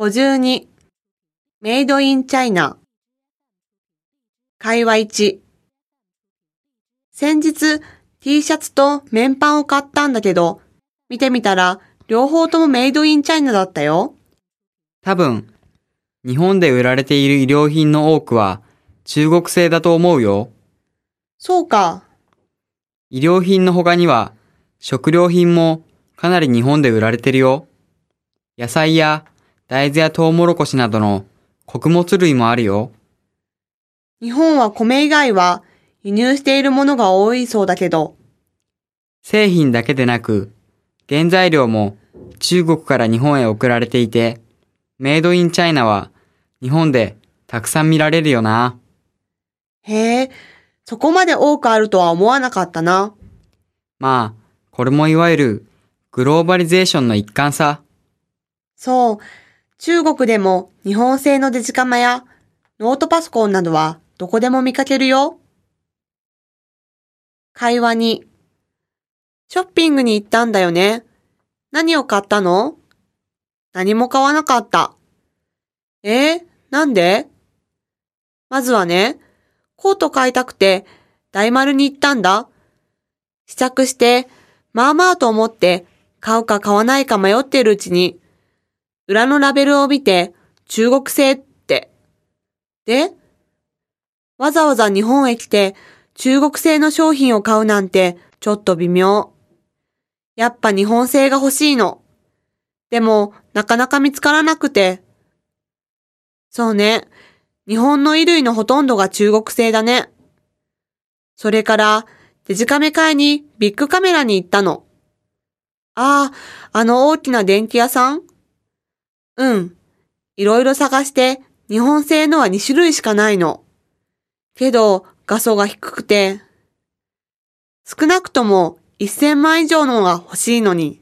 52メイドインチャイナ会話1先日 T シャツと綿パンを買ったんだけど、見てみたら両方ともメイドインチャイナだったよ。多分、日本で売られている衣料品の多くは中国製だと思うよ。そうか。衣料品の他には食料品もかなり日本で売られてるよ。野菜や大豆やトウモロコシなどの穀物類もあるよ。日本は米以外は輸入しているものが多いそうだけど、製品だけでなく、原材料も中国から日本へ送られていて、メイドインチャイナは日本でたくさん見られるよな。へえ、そこまで多くあるとは思わなかったな。まあ、これもいわゆるグローバリゼーションの一環さ。そう、中国でも日本製のデジカメやノートパソコンなどはどこでも見かけるよ。会話に、ショッピングに行ったんだよね。何を買ったの？何も買わなかった。え？ー、なんで？まずはね、コート買いたくて大丸に行ったんだ。試着して、まあまあと思って買うか買わないか迷っているうちに、裏のラベルを見て中国製って。でわざわざ日本へ来て中国製の商品を買うなんてちょっと微妙。やっぱ日本製が欲しいの。でもなかなか見つからなくて。そうね。日本の衣類のほとんどが中国製だね。それからデジカメ買いにビッグカメラに行ったの。ああ、あの大きな電気屋さんうん。いろいろ探して日本製のは2種類しかないの。けど画素が低くて、少なくとも1000万以上のが欲しいのに。